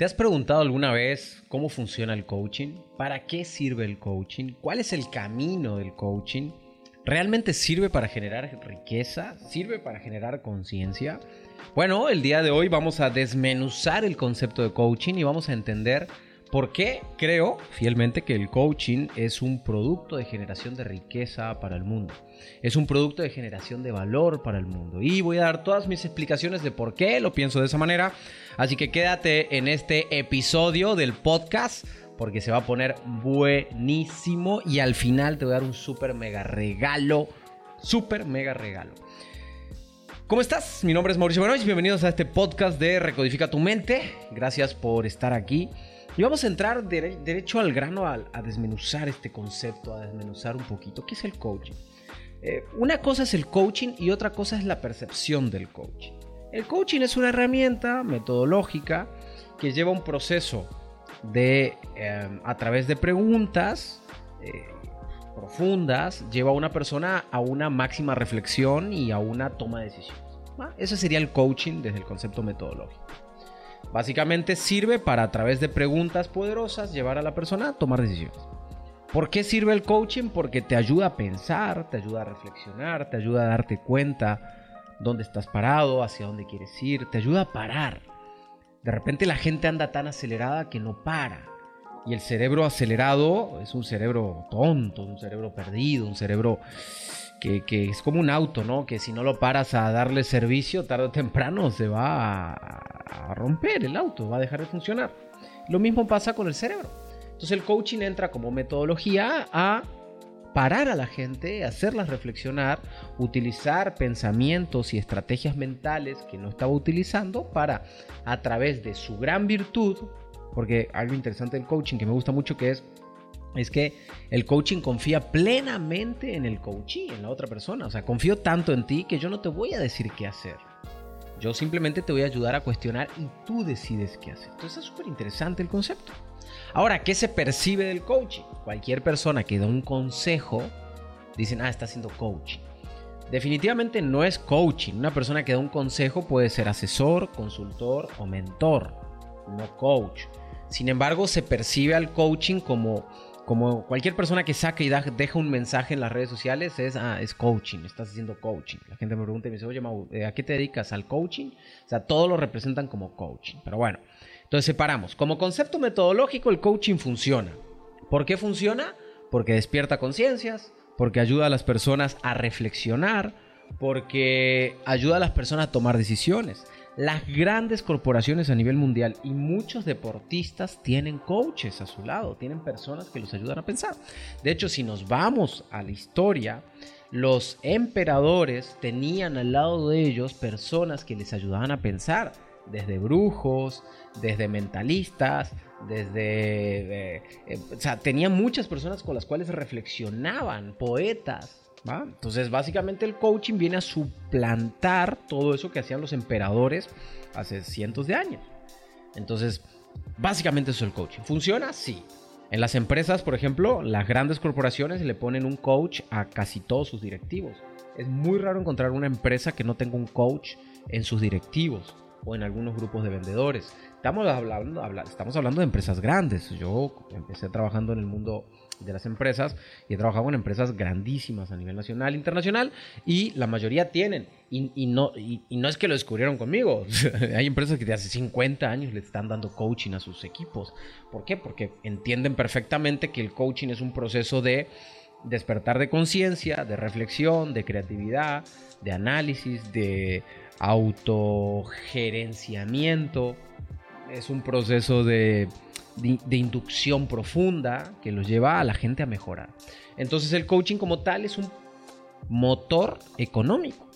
¿Te has preguntado alguna vez cómo funciona el coaching? ¿Para qué sirve el coaching? ¿Cuál es el camino del coaching? ¿Realmente sirve para generar riqueza? ¿Sirve para generar conciencia? Bueno, el día de hoy vamos a desmenuzar el concepto de coaching y vamos a entender por qué creo fielmente que el coaching es un producto de generación de riqueza para el mundo. Es un producto de generación de valor para el mundo. Y voy a dar todas mis explicaciones de por qué lo pienso de esa manera Así que quédate en este episodio del podcast porque se va a poner buenísimo y al final te voy a dar un súper mega regalo, súper mega regalo. ¿Cómo estás? Mi nombre es Mauricio Buenos y bienvenidos a este podcast de Recodifica tu mente. Gracias por estar aquí. Y vamos a entrar derecho al grano a, desmenuzar este concepto, a desmenuzar un poquito. ¿Qué es el coaching? Eh, una cosa es el coaching y otra cosa es la percepción del coaching. El coaching es una herramienta metodológica que lleva un proceso de, em, a través de preguntas eh, profundas, lleva a una persona a una máxima reflexión y a una toma de decisiones. Ese sería el coaching desde el concepto metodológico. Básicamente sirve para a través de preguntas poderosas llevar a la persona a tomar decisiones. ¿Por qué sirve el coaching? Porque te ayuda a pensar, te ayuda a reflexionar, te ayuda a darte cuenta dónde estás parado, hacia dónde quieres ir, te ayuda a parar. De repente la gente anda tan acelerada que no para. Y el cerebro acelerado es un cerebro tonto, un cerebro perdido, un cerebro que, es como un auto, ¿no? Que si no lo paras a darle servicio, tarde o temprano se va a romper el auto, va a dejar de funcionar. Lo mismo pasa con el cerebro. Entonces el coaching entra como metodología a parar a la gente, hacerlas reflexionar, utilizar pensamientos y estrategias mentales que no estaba utilizando para, a través de su gran virtud, porque algo interesante del coaching que me gusta mucho que es es que el coaching confía plenamente en el coachee, en la otra persona. O sea, confío tanto en ti que yo no te voy a decir qué hacer. Yo simplemente te voy a ayudar a cuestionar y tú decides qué hacer. Entonces es súper interesante el concepto. Ahora, ¿qué se percibe del coaching? Cualquier persona que da un consejo, dicen, ah, está haciendo coaching. Definitivamente no es coaching. Una persona que da un consejo puede ser asesor, consultor o mentor, no coach. Sin embargo, se percibe al coaching como, como cualquier persona que saca y deja un mensaje en las redes sociales, es, ah, es coaching, estás haciendo coaching. La gente me pregunta y me dice, oye, eh, ¿a qué te dedicas? ¿Al coaching? O sea, todo lo representan como coaching. Pero bueno, entonces separamos. Como concepto metodológico el coaching funciona. ¿Por qué funciona? Porque despierta conciencias, porque ayuda a las personas a reflexionar, porque ayuda a las personas a tomar decisiones. Las grandes corporaciones a nivel mundial y muchos deportistas tienen coaches a su lado, tienen personas que los ayudan a pensar. De hecho, si nos vamos a la historia, los emperadores tenían al lado de ellos personas que les ayudaban a pensar desde brujos, desde mentalistas, desde... Eh, eh, o sea, tenía muchas personas con las cuales reflexionaban, poetas. Entonces, básicamente el coaching viene a suplantar todo eso que hacían los emperadores hace cientos de años. Entonces, básicamente eso es el coaching. ¿Funciona? Sí. En las empresas, por ejemplo, las grandes corporaciones le ponen un coach a casi todos sus directivos. Es muy raro encontrar una empresa que no tenga un coach en sus directivos o en algunos grupos de vendedores. Estamos hablando, estamos hablando de empresas grandes. Yo empecé trabajando en el mundo de las empresas y he trabajado en empresas grandísimas a nivel nacional e internacional y la mayoría tienen. Y, no, y, no es que lo descubrieron conmigo. Hay empresas que de hace 50 años le están dando coaching a sus equipos. ¿Por qué? Porque entienden perfectamente que el coaching es un proceso de despertar de conciencia, de reflexión, de creatividad, de análisis, de autogerenciamiento. Es un proceso de, inducción profunda que los lleva a la gente a mejorar. Entonces el coaching como tal es un motor económico,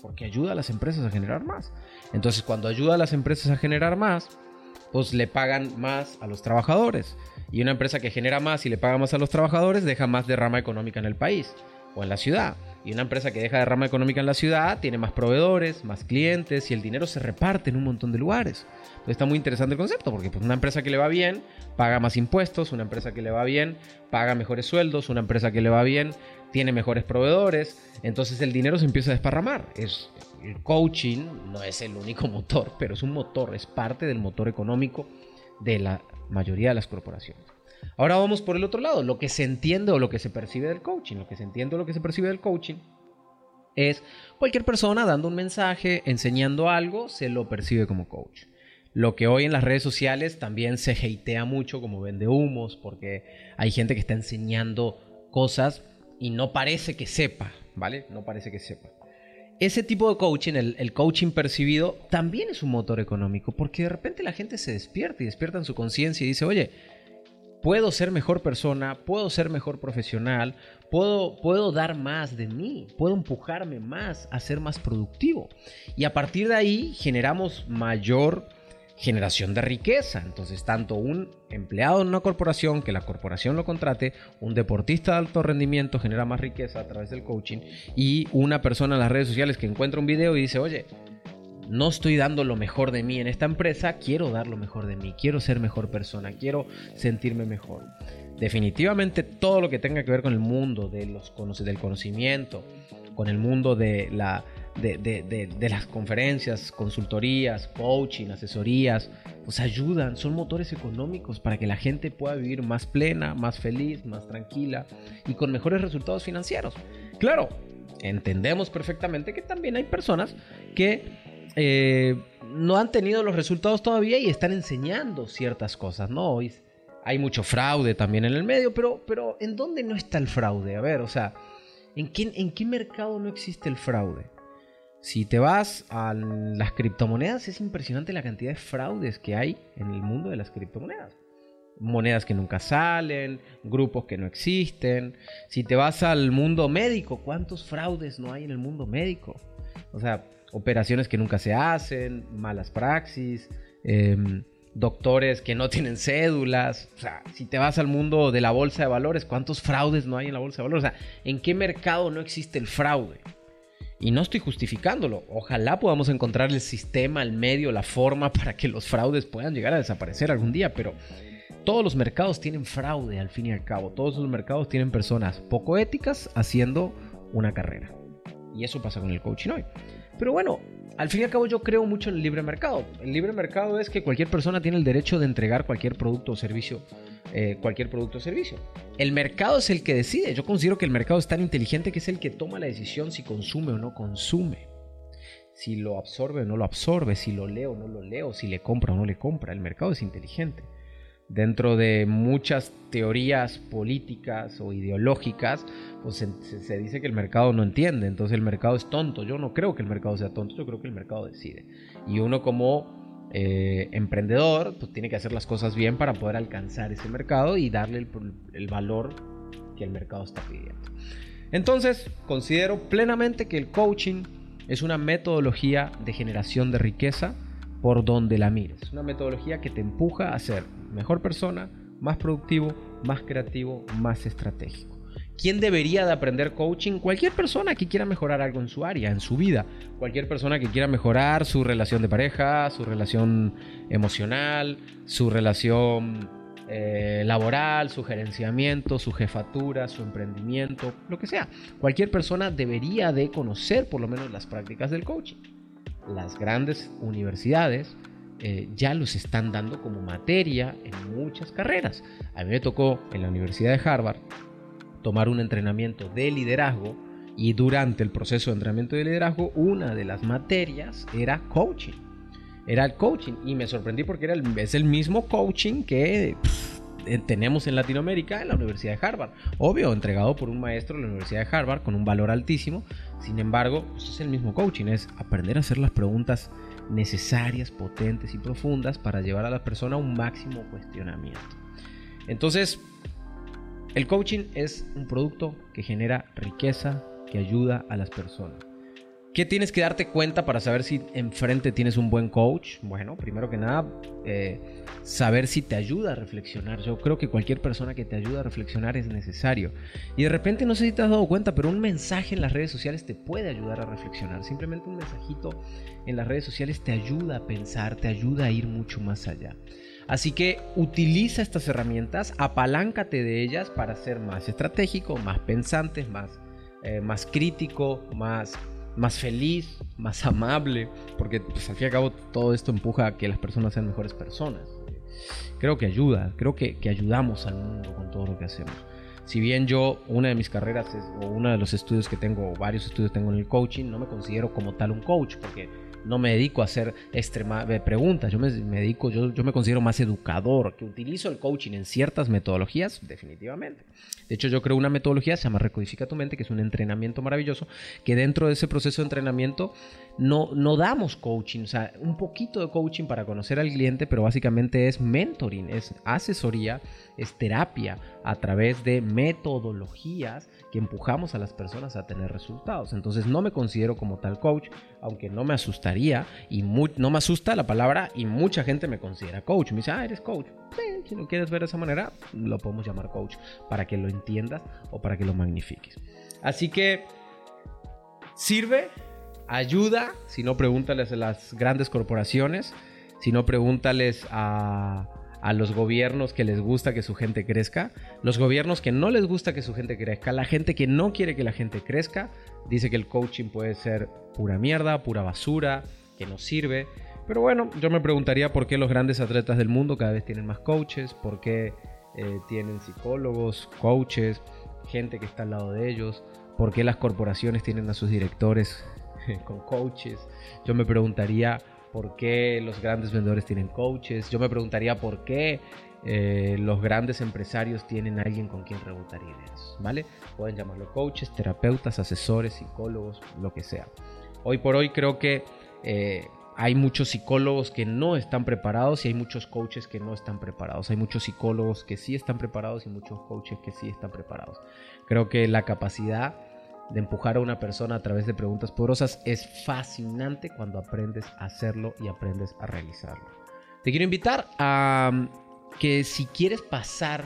porque ayuda a las empresas a generar más. Entonces cuando ayuda a las empresas a generar más, pues le pagan más a los trabajadores. Y una empresa que genera más y le paga más a los trabajadores deja más derrama económica en el país o en la ciudad. Y una empresa que deja derrama económica en la ciudad tiene más proveedores, más clientes y el dinero se reparte en un montón de lugares. Entonces está muy interesante el concepto porque pues, una empresa que le va bien paga más impuestos, una empresa que le va bien paga mejores sueldos, una empresa que le va bien tiene mejores proveedores, entonces el dinero se empieza a desparramar. Es, el coaching no es el único motor, pero es un motor, es parte del motor económico de la mayoría de las corporaciones. Ahora vamos por el otro lado, lo que se entiende o lo que se percibe del coaching. Lo que se entiende o lo que se percibe del coaching es cualquier persona dando un mensaje, enseñando algo, se lo percibe como coach. Lo que hoy en las redes sociales también se hatea mucho como vende humos, porque hay gente que está enseñando cosas y no parece que sepa, ¿vale? No parece que sepa. Ese tipo de coaching, el, el, coaching percibido, también es un motor económico, porque de repente la gente se despierta y despierta en su conciencia y dice, oye, puedo ser mejor persona, puedo ser mejor profesional, puedo, puedo dar más de mí, puedo empujarme más a ser más productivo. Y a partir de ahí generamos mayor generación de riqueza. Entonces, tanto un empleado en una corporación, que la corporación lo contrate, un deportista de alto rendimiento genera más riqueza a través del coaching, y una persona en las redes sociales que encuentra un video y dice, oye, no estoy dando lo mejor de mí en esta empresa, quiero dar lo mejor de mí, quiero ser mejor persona, quiero sentirme mejor. Definitivamente todo lo que tenga que ver con el mundo de los, del conocimiento, con el mundo de, la, de, las conferencias, consultorías, coaching, asesorías, pues ayudan, son motores económicos para que la gente pueda vivir más plena, más feliz, más tranquila y con mejores resultados financieros. Claro, entendemos perfectamente que también hay personas que eh, no han tenido los resultados todavía y están enseñando ciertas cosas, ¿no? Hoy hay mucho fraude también en el medio, pero, pero ¿en dónde no está el fraude? A ver, o sea, ¿en qué, ¿en qué mercado no existe el fraude? Si te vas a las criptomonedas, es impresionante la cantidad de fraudes que hay en el mundo de las criptomonedas. Monedas que nunca salen, grupos que no existen. Si te vas al mundo médico, ¿cuántos fraudes no hay en el mundo médico? O sea, operaciones que nunca se hacen, malas praxis, em, doctores que no tienen cédulas. O sea, si te vas al mundo de la bolsa de valores, ¿cuántos fraudes no hay en la bolsa de valores? O sea, ¿en qué mercado no existe el fraude? Y no estoy justificándolo. Ojalá podamos encontrar el sistema, el medio, la forma para que los fraudes puedan llegar a desaparecer algún día, pero todos los mercados tienen fraude al fin y al cabo. Todos los mercados tienen personas poco éticas haciendo una carrera. Y eso pasa con el coaching hoy. Pero bueno, al fin y al cabo yo creo mucho en el libre mercado. El libre mercado es que cualquier persona tiene el derecho de entregar cualquier producto o servicio, eh, cualquier producto o servicio. El mercado es el que decide. Yo considero que el mercado es tan inteligente que es el que toma la decisión si consume o no consume. Si lo absorbe o no lo absorbe, si lo lee o no lo leo, si le compra o no le compra. El mercado es inteligente dentro de muchas teorías políticas o ideológicas, pues se, dice que el mercado no entiende, entonces el mercado es tonto. Yo no creo que el mercado sea tonto, yo creo que el mercado decide. Y uno como eh, emprendedor, pues tiene que hacer las cosas bien para poder alcanzar ese mercado y darle el, el valor que el mercado está pidiendo. Entonces, considero plenamente que el coaching es una metodología de generación de riqueza por donde la mires. Una metodología que te empuja a ser mejor persona, más productivo, más creativo, más estratégico. ¿Quién debería de aprender coaching? Cualquier persona que quiera mejorar algo en su área, en su vida. Cualquier persona que quiera mejorar su relación de pareja, su relación emocional, su relación eh, laboral, su gerenciamiento, su jefatura, su emprendimiento, lo que sea. Cualquier persona debería de conocer por lo menos las prácticas del coaching. Las grandes universidades eh, ya los están dando como materia en muchas carreras. A mí me tocó en la Universidad de Harvard tomar un entrenamiento de liderazgo y durante el proceso de entrenamiento de liderazgo una de las materias era coaching. Era el coaching y me sorprendí porque era el, es el mismo coaching que tenemos en Latinoamérica en la Universidad de Harvard. Obvio, entregado por un maestro de la Universidad de Harvard con un valor altísimo. Sin embargo, pues, es el mismo coaching, es aprender a hacer las preguntas necesarias, potentes y profundas para llevar a la persona a un máximo cuestionamiento. Entonces, el coaching es un producto que genera riqueza, que ayuda a las personas. ¿Qué tienes que darte cuenta para saber si enfrente tienes un buen coach? Bueno, primero que nada, eh, saber si te ayuda a reflexionar. Yo creo que cualquier persona que te ayuda a reflexionar es necesario. Y de repente, no sé si te has dado cuenta, pero un mensaje en las redes sociales te puede ayudar a reflexionar. Simplemente un mensajito en las redes sociales te ayuda a pensar, te ayuda a ir mucho más allá. Así que utiliza estas herramientas, apaláncate de ellas para ser más estratégico, más pensante, más, eh, más crítico, más más feliz, más amable, porque pues, al fin y al cabo todo esto empuja a que las personas sean mejores personas. creo que ayuda, creo que, que ayudamos al mundo con todo lo que hacemos. Si bien yo, una de mis carreras o uno de los estudios que tengo, o varios estudios tengo en el coaching, no me considero como tal un coach, porque no me dedico a hacer extrema, eh, preguntas, yo me, dedico, yo, me considero más educador, que utilizo el coaching en ciertas metodologías, definitivamente. De hecho, yo creo una metodología, se llama Recodifica tu mente, que es un entrenamiento maravilloso, que dentro de ese proceso de entrenamiento no, no damos coaching, o sea, un poquito de coaching para conocer al cliente, pero básicamente es mentoring, es asesoría, es terapia a través de metodologías que empujamos a las personas a tener resultados. Entonces no me considero como tal coach, aunque no me y no me asusta la palabra y mucha gente me considera coach. Me dice, ah, eres coach. si no quieres ver de esa manera, lo podemos llamar coach para que lo entiendas o para que lo magnifiques. Así que sirve, ayuda, si no pregúntales a las grandes corporaciones, si no pregúntales a a los gobiernos que les gusta que su gente crezca, los gobiernos que no les gusta que su gente crezca, la gente que no quiere que la gente crezca, dice que el coaching puede ser pura mierda, pura basura, que no sirve. Pero bueno, yo me preguntaría por qué los grandes atletas del mundo cada vez tienen más coaches, por qué eh, tienen psicólogos, coaches, gente que está al lado de ellos, por qué las corporaciones tienen a sus directores con coaches. Yo me preguntaría por qué los grandes vendedores tienen coaches. Yo me preguntaría por qué eh, los grandes empresarios tienen alguien con quien rebotar ideas, ¿vale? Pueden llamarlo coaches, terapeutas, asesores, psicólogos, lo que sea. Hoy por hoy creo que eh, hay muchos psicólogos que no están preparados y hay muchos coaches que no están preparados. Hay muchos psicólogos que sí están preparados y muchos coaches que sí están preparados. Creo que la capacidad de empujar a una persona a través de preguntas poderosas es fascinante cuando aprendes a hacerlo y aprendes a realizarlo. Te quiero invitar a um, que si quieres pasar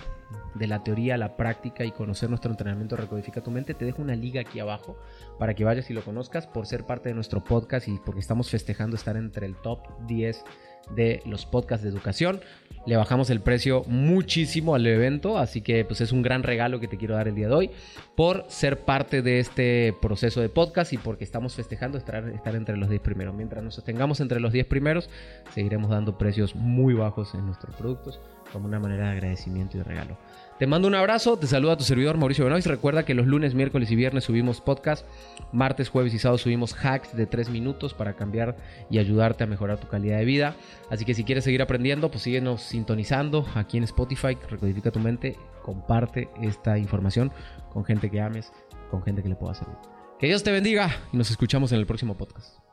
de la teoría a la práctica y conocer nuestro entrenamiento Recodifica tu mente, te dejo una liga aquí abajo para que vayas y lo conozcas por ser parte de nuestro podcast y porque estamos festejando estar entre el top 10 de los podcasts de educación. Le bajamos el precio muchísimo al evento, así que pues es un gran regalo que te quiero dar el día de hoy por ser parte de este proceso de podcast y porque estamos festejando estar, estar entre los 10 primeros. Mientras nos sostengamos entre los 10 primeros, seguiremos dando precios muy bajos en nuestros productos como una manera de agradecimiento y de regalo. Te mando un abrazo, te saluda tu servidor Mauricio Benoist. Recuerda que los lunes, miércoles y viernes subimos podcast, martes, jueves y sábado subimos hacks de 3 minutos para cambiar y ayudarte a mejorar tu calidad de vida. Así que si quieres seguir aprendiendo, pues síguenos sintonizando aquí en Spotify, recodifica tu mente, comparte esta información con gente que ames, con gente que le pueda servir. Que Dios te bendiga y nos escuchamos en el próximo podcast.